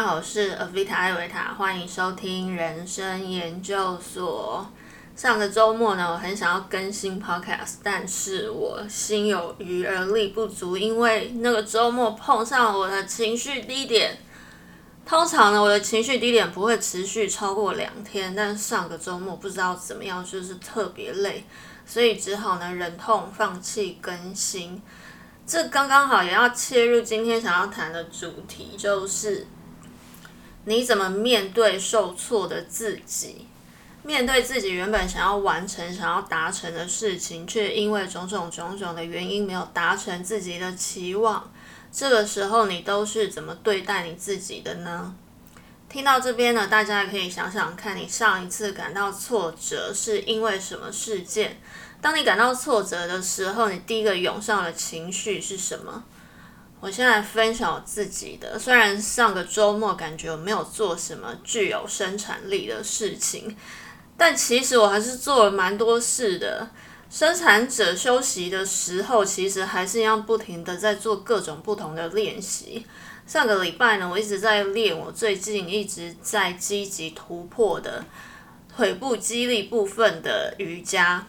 家好，我是 Avita 艾维塔，欢迎收听人生研究所。上个周末呢，我很想要更新 Podcast，但是我心有余而力不足，因为那个周末碰上我的情绪低点。通常呢，我的情绪低点不会持续超过两天，但上个周末不知道怎么样，就是特别累，所以只好呢忍痛放弃更新。这刚刚好也要切入今天想要谈的主题，就是你怎么面对受挫的自己。面对自己原本想要完成、想要达成的事情，却因为种种种种的原因没有达成自己的期望，这个时候你都是怎么对待你自己的呢？听到这边呢，大家也可以想想看，你上一次感到挫折是因为什么事件？当你感到挫折的时候，你第一个涌上的情绪是什么？我现在分享我自己的，虽然上个周末感觉我没有做什么具有生产力的事情。但其实我还是做了蛮多事的。生产者休息的时候，其实还是一样不停的在做各种不同的练习。上个礼拜呢，我一直在练我最近一直在积极突破的腿部肌力部分的瑜伽。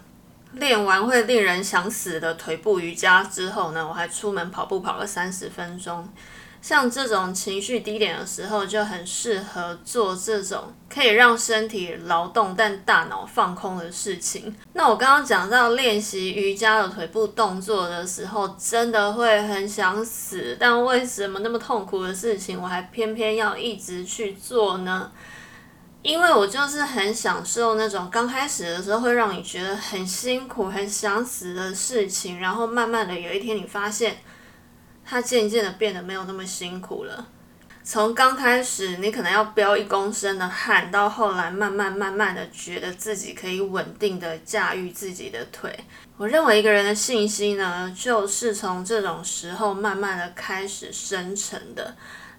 练完会令人想死的腿部瑜伽之后呢，我还出门跑步跑了三十分钟。像这种情绪低点的时候，就很适合做这种可以让身体劳动但大脑放空的事情。那我刚刚讲到练习瑜伽的腿部动作的时候，真的会很想死。但为什么那么痛苦的事情，我还偏偏要一直去做呢？因为我就是很享受那种刚开始的时候会让你觉得很辛苦、很想死的事情，然后慢慢的有一天你发现。它渐渐的变得没有那么辛苦了。从刚开始你可能要飙一公升的汗，到后来慢慢慢慢的觉得自己可以稳定的驾驭自己的腿。我认为一个人的信心呢，就是从这种时候慢慢的开始生成的。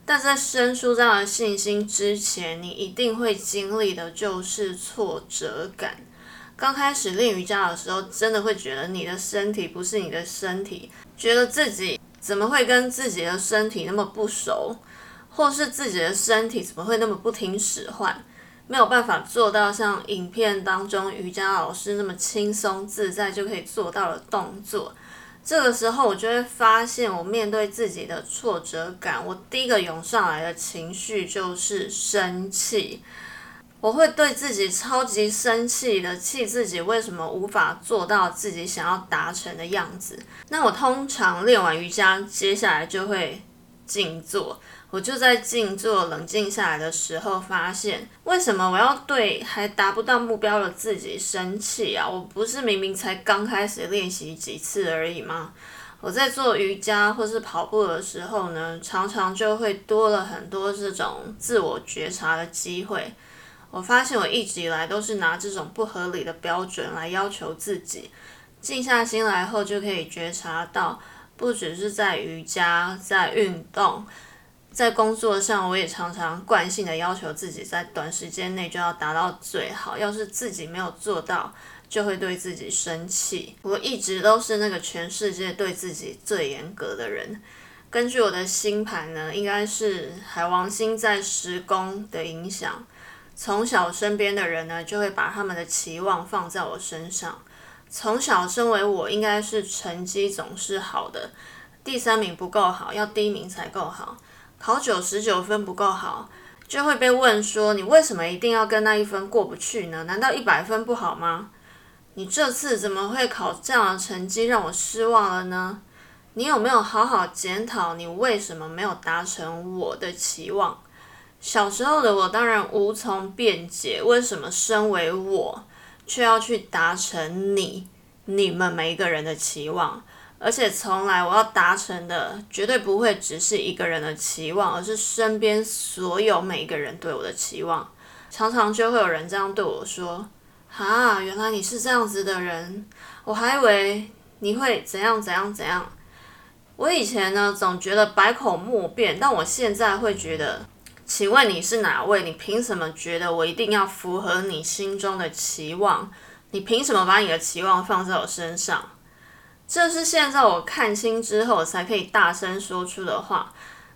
但在生出这样的信心之前，你一定会经历的就是挫折感。刚开始练瑜伽的时候，真的会觉得你的身体不是你的身体，觉得自己。怎么会跟自己的身体那么不熟，或是自己的身体怎么会那么不听使唤，没有办法做到像影片当中瑜伽老师那么轻松自在就可以做到的动作？这个时候，我就会发现，我面对自己的挫折感，我第一个涌上来的情绪就是生气。我会对自己超级生气的，气自己为什么无法做到自己想要达成的样子。那我通常练完瑜伽，接下来就会静坐。我就在静坐、冷静下来的时候，发现为什么我要对还达不到目标的自己生气啊？我不是明明才刚开始练习几次而已吗？我在做瑜伽或是跑步的时候呢，常常就会多了很多这种自我觉察的机会。我发现我一直以来都是拿这种不合理的标准来要求自己，静下心来后就可以觉察到，不只是在瑜伽、在运动、在工作上，我也常常惯性的要求自己在短时间内就要达到最好。要是自己没有做到，就会对自己生气。我一直都是那个全世界对自己最严格的人。根据我的星盘呢，应该是海王星在十宫的影响。从小身边的人呢，就会把他们的期望放在我身上。从小身为我，应该是成绩总是好的，第三名不够好，要第一名才够好。考九十九分不够好，就会被问说：“你为什么一定要跟那一分过不去呢？难道一百分不好吗？你这次怎么会考这样的成绩，让我失望了呢？你有没有好好检讨，你为什么没有达成我的期望？”小时候的我当然无从辩解，为什么身为我却要去达成你、你们每一个人的期望？而且从来我要达成的绝对不会只是一个人的期望，而是身边所有每一个人对我的期望。常常就会有人这样对我说：“哈，原来你是这样子的人，我还以为你会怎样怎样怎样。”我以前呢总觉得百口莫辩，但我现在会觉得。请问你是哪位？你凭什么觉得我一定要符合你心中的期望？你凭什么把你的期望放在我身上？这是现在我看清之后才可以大声说出的话。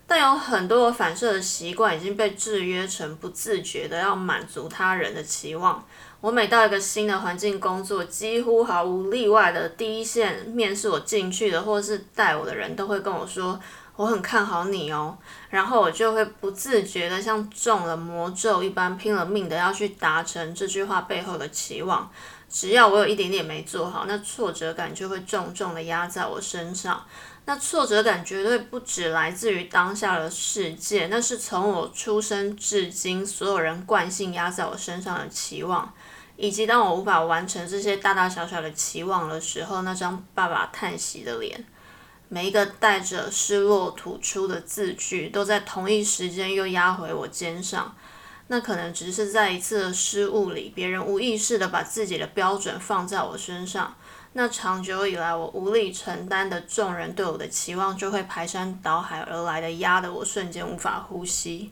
但有很多我反射的习惯已经被制约成不自觉的要满足他人的期望。我每到一个新的环境工作，几乎毫无例外的第一线面试我进去的，或是带我的人都会跟我说：“我很看好你哦。”然后我就会不自觉的像中了魔咒一般，拼了命的要去达成这句话背后的期望。只要我有一点点没做好，那挫折感就会重重的压在我身上。那挫折感绝对不只来自于当下的世界，那是从我出生至今所有人惯性压在我身上的期望。以及当我无法完成这些大大小小的期望的时候，那张爸爸叹息的脸，每一个带着失落吐出的字句，都在同一时间又压回我肩上。那可能只是在一次的失误里，别人无意识的把自己的标准放在我身上。那长久以来我无力承担的众人对我的期望，就会排山倒海而来的压得我瞬间无法呼吸。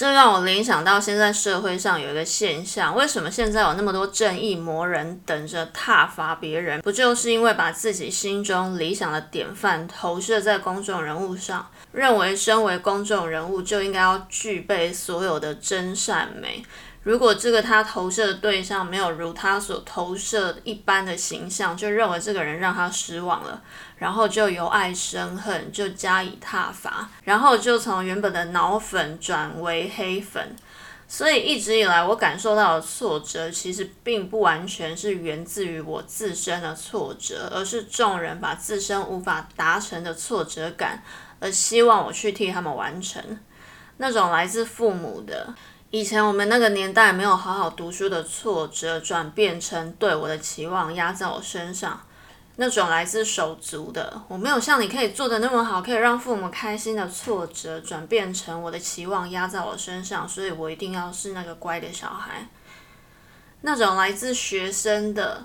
这让我联想到现在社会上有一个现象：为什么现在有那么多正义魔人等着踏伐别人？不就是因为把自己心中理想的典范投射在公众人物上，认为身为公众人物就应该要具备所有的真善美？如果这个他投射的对象没有如他所投射一般的形象，就认为这个人让他失望了，然后就由爱生恨，就加以挞伐，然后就从原本的脑粉转为黑粉。所以一直以来，我感受到的挫折，其实并不完全是源自于我自身的挫折，而是众人把自身无法达成的挫折感，而希望我去替他们完成。那种来自父母的。以前我们那个年代没有好好读书的挫折，转变成对我的期望压在我身上，那种来自手足的，我没有像你可以做的那么好，可以让父母开心的挫折，转变成我的期望压在我身上，所以我一定要是那个乖的小孩。那种来自学生的，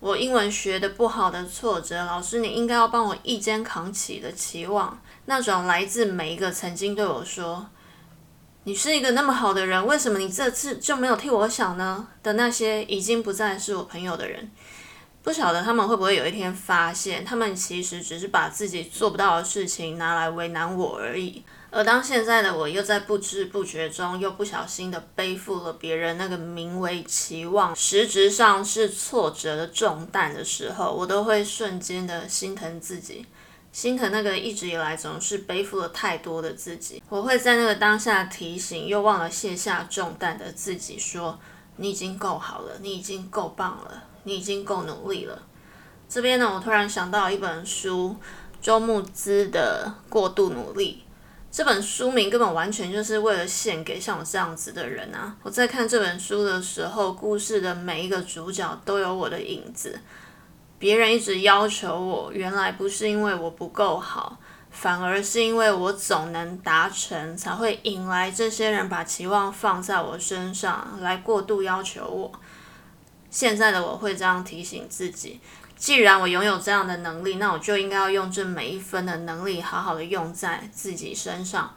我英文学的不好的挫折，老师你应该要帮我一肩扛起的期望，那种来自每一个曾经对我说。你是一个那么好的人，为什么你这次就没有替我想呢？的那些已经不再是我朋友的人，不晓得他们会不会有一天发现，他们其实只是把自己做不到的事情拿来为难我而已。而当现在的我又在不知不觉中又不小心的背负了别人那个名为期望，实质上是挫折的重担的时候，我都会瞬间的心疼自己。心疼那个一直以来总是背负了太多的自己，我会在那个当下提醒又忘了卸下重担的自己说：“你已经够好了，你已经够棒了，你已经够努力了。”这边呢，我突然想到一本书，周牧之的《过度努力》这本书名根本完全就是为了献给像我这样子的人啊！我在看这本书的时候，故事的每一个主角都有我的影子。别人一直要求我，原来不是因为我不够好，反而是因为我总能达成，才会引来这些人把期望放在我身上，来过度要求我。现在的我会这样提醒自己：既然我拥有这样的能力，那我就应该要用这每一分的能力，好好的用在自己身上，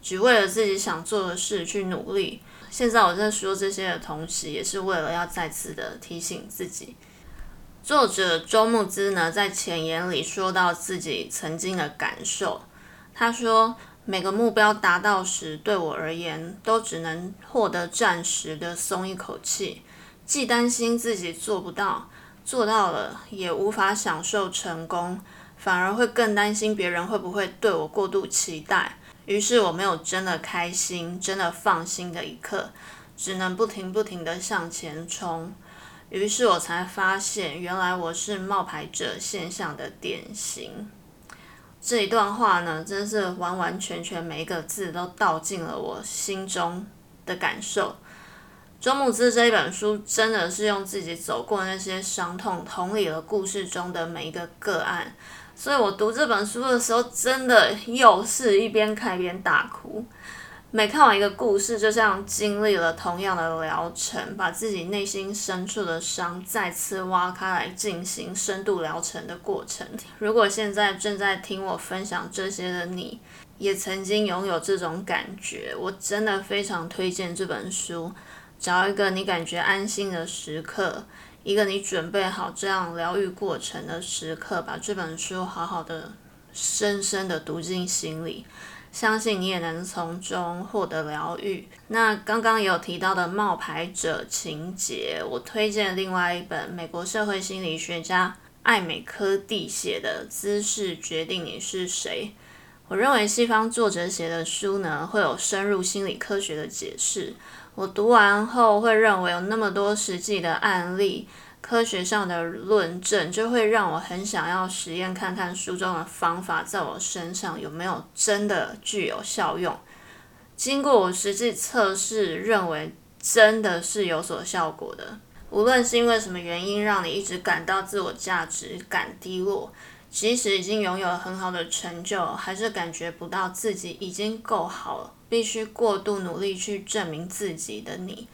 只为了自己想做的事去努力。现在我在说这些的同时，也是为了要再次的提醒自己。作者周牧之呢，在前言里说到自己曾经的感受。他说：“每个目标达到时，对我而言，都只能获得暂时的松一口气，既担心自己做不到，做到了也无法享受成功，反而会更担心别人会不会对我过度期待。于是我没有真的开心、真的放心的一刻，只能不停不停的向前冲。”于是我才发现，原来我是冒牌者现象的典型。这一段话呢，真是完完全全每一个字都道尽了我心中的感受。周牧之这一本书真的是用自己走过那些伤痛，同理了故事中的每一个个案。所以我读这本书的时候，真的又是一边看一边大哭。每看完一个故事，就像经历了同样的疗程，把自己内心深处的伤再次挖开来进行深度疗程的过程。如果现在正在听我分享这些的你，也曾经拥有这种感觉，我真的非常推荐这本书。找一个你感觉安心的时刻，一个你准备好这样疗愈过程的时刻，把这本书好好的、深深的读进心里。相信你也能从中获得疗愈。那刚刚也有提到的冒牌者情节，我推荐另外一本美国社会心理学家艾美科蒂写的《姿势决定你是谁》。我认为西方作者写的书呢，会有深入心理科学的解释。我读完后会认为有那么多实际的案例。科学上的论证就会让我很想要实验看看书中的方法在我身上有没有真的具有效用。经过我实际测试，认为真的是有所效果的。无论是因为什么原因让你一直感到自我价值感低落，即使已经拥有很好的成就，还是感觉不到自己已经够好了，必须过度努力去证明自己的你。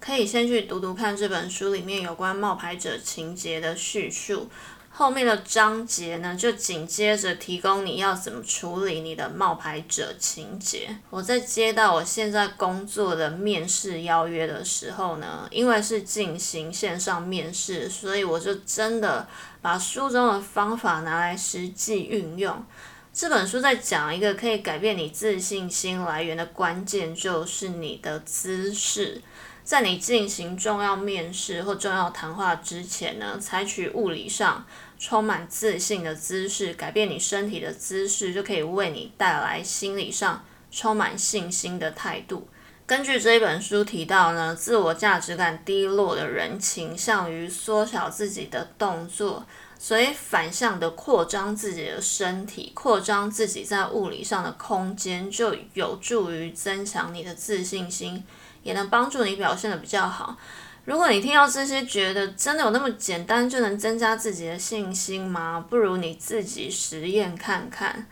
可以先去读读看这本书里面有关冒牌者情节的叙述，后面的章节呢就紧接着提供你要怎么处理你的冒牌者情节。我在接到我现在工作的面试邀约的时候呢，因为是进行线上面试，所以我就真的把书中的方法拿来实际运用。这本书在讲一个可以改变你自信心来源的关键，就是你的姿势。在你进行重要面试或重要谈话之前呢，采取物理上充满自信的姿势，改变你身体的姿势，就可以为你带来心理上充满信心的态度。根据这一本书提到呢，自我价值感低落的人倾向于缩小自己的动作，所以反向的扩张自己的身体，扩张自己在物理上的空间，就有助于增强你的自信心。也能帮助你表现的比较好。如果你听到这些，觉得真的有那么简单就能增加自己的信心吗？不如你自己实验看看。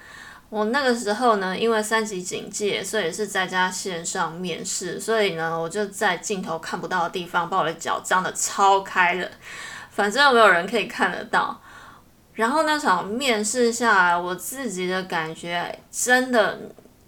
我那个时候呢，因为三级警戒，所以是在家线上面试，所以呢，我就在镜头看不到的地方把我的脚张的超开了，反正没有人可以看得到。然后那场面试下来，我自己的感觉真的。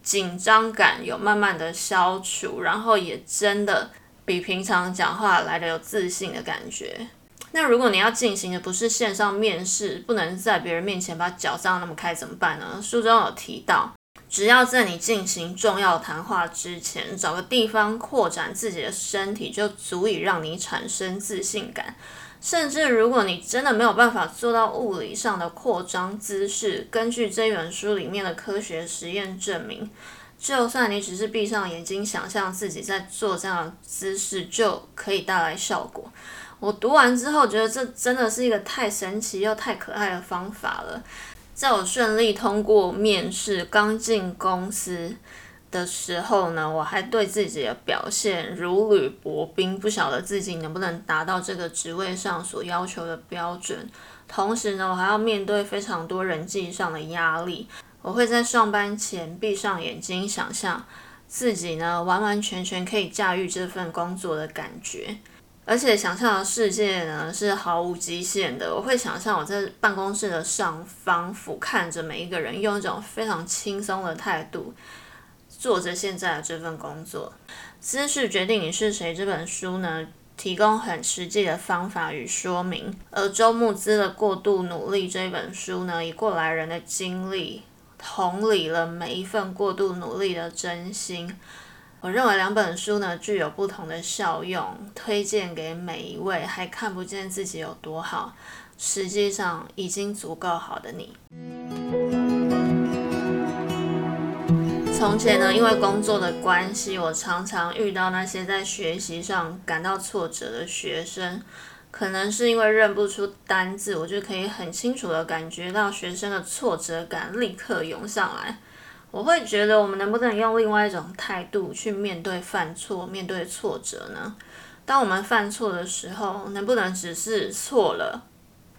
紧张感有慢慢的消除，然后也真的比平常讲话来的有自信的感觉。那如果你要进行的不是线上面试，不能在别人面前把脚张那么开，怎么办呢？书中有提到，只要在你进行重要谈话之前，找个地方扩展自己的身体，就足以让你产生自信感。甚至如果你真的没有办法做到物理上的扩张姿势，根据这本书里面的科学实验证明，就算你只是闭上眼睛想象自己在做这样的姿势，就可以带来效果。我读完之后觉得这真的是一个太神奇又太可爱的方法了。在我顺利通过面试，刚进公司。的时候呢，我还对自己的表现如履薄冰，不晓得自己能不能达到这个职位上所要求的标准。同时呢，我还要面对非常多人际上的压力。我会在上班前闭上眼睛，想象自己呢完完全全可以驾驭这份工作的感觉，而且想象的世界呢是毫无极限的。我会想象我在办公室的上方俯瞰着每一个人，用一种非常轻松的态度。做着现在的这份工作，《姿势决定你是谁》这本书呢，提供很实际的方法与说明。而周牧之的《过度努力》这本书呢，以过来人的经历，同理了每一份过度努力的真心。我认为两本书呢，具有不同的效用，推荐给每一位还看不见自己有多好，实际上已经足够好的你。从前呢，因为工作的关系，我常常遇到那些在学习上感到挫折的学生。可能是因为认不出单字，我就可以很清楚的感觉到学生的挫折感立刻涌上来。我会觉得，我们能不能用另外一种态度去面对犯错、面对挫折呢？当我们犯错的时候，能不能只是错了，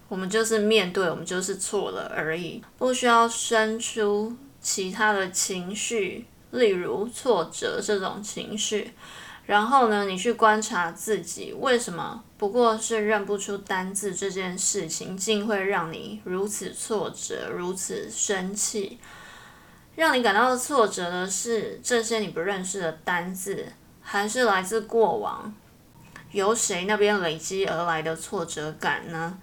我们就是面对，我们就是错了而已，不需要生出。其他的情绪，例如挫折这种情绪，然后呢，你去观察自己为什么不过是认不出单字这件事情，竟会让你如此挫折、如此生气？让你感到挫折的是这些你不认识的单字，还是来自过往由谁那边累积而来的挫折感呢？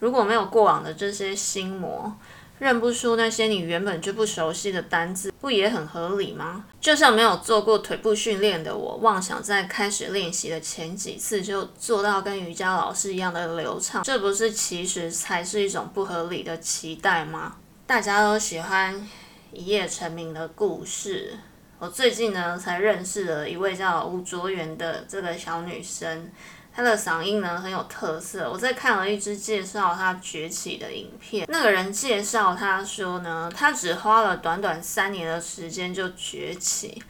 如果没有过往的这些心魔，认不出那些你原本就不熟悉的单字，不也很合理吗？就像没有做过腿部训练的我，妄想在开始练习的前几次就做到跟瑜伽老师一样的流畅，这不是其实才是一种不合理的期待吗？大家都喜欢一夜成名的故事。我最近呢才认识了一位叫吴卓源的这个小女生。他的嗓音呢很有特色。我在看了一支介绍他崛起的影片，那个人介绍他说呢，他只花了短短三年的时间就崛起。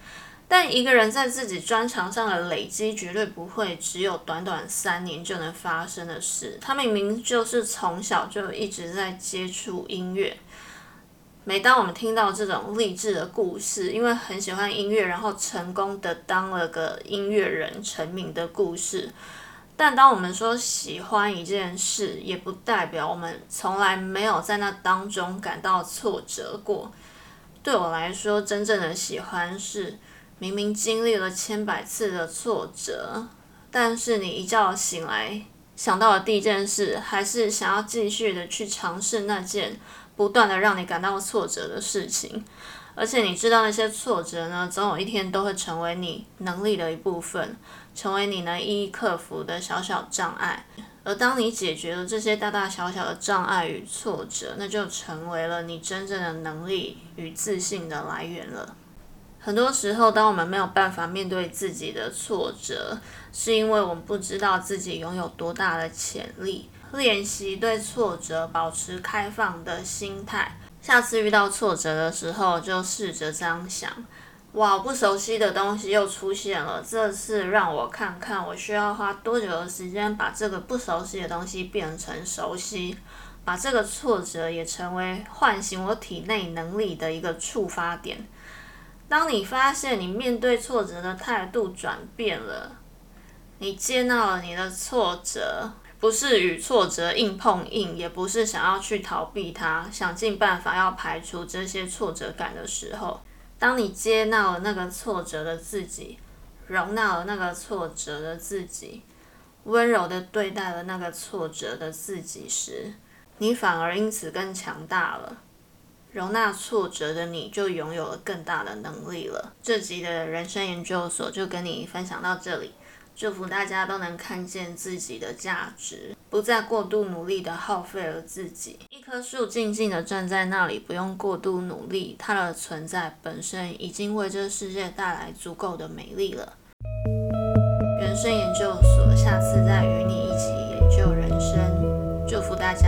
但一个人在自己专长上的累积，绝对不会只有短短三年就能发生的事。他明明就是从小就一直在接触音乐。每当我们听到这种励志的故事，因为很喜欢音乐，然后成功的当了个音乐人成名的故事。但当我们说喜欢一件事，也不代表我们从来没有在那当中感到挫折过。对我来说，真正的喜欢是明明经历了千百次的挫折，但是你一觉醒来想到的第一件事，还是想要继续的去尝试那件不断的让你感到挫折的事情。而且你知道那些挫折呢，总有一天都会成为你能力的一部分，成为你能一一克服的小小障碍。而当你解决了这些大大小小的障碍与挫折，那就成为了你真正的能力与自信的来源了。很多时候，当我们没有办法面对自己的挫折，是因为我们不知道自己拥有多大的潜力。练习对挫折保持开放的心态。下次遇到挫折的时候，就试着这样想：哇，不熟悉的东西又出现了。这次让我看看，我需要花多久的时间把这个不熟悉的东西变成熟悉，把这个挫折也成为唤醒我体内能力的一个触发点。当你发现你面对挫折的态度转变了，你接纳了你的挫折。不是与挫折硬碰硬，也不是想要去逃避它，想尽办法要排除这些挫折感的时候，当你接纳了那个挫折的自己，容纳了那个挫折的自己，温柔的对待了那个挫折的自己时，你反而因此更强大了。容纳挫折的你就拥有了更大的能力了。这集的人生研究所就跟你分享到这里。祝福大家都能看见自己的价值，不再过度努力的耗费了自己。一棵树静静的站在那里，不用过度努力，它的存在本身已经为这世界带来足够的美丽了。人生研究所，下次再与你一起研究人生。祝福大家。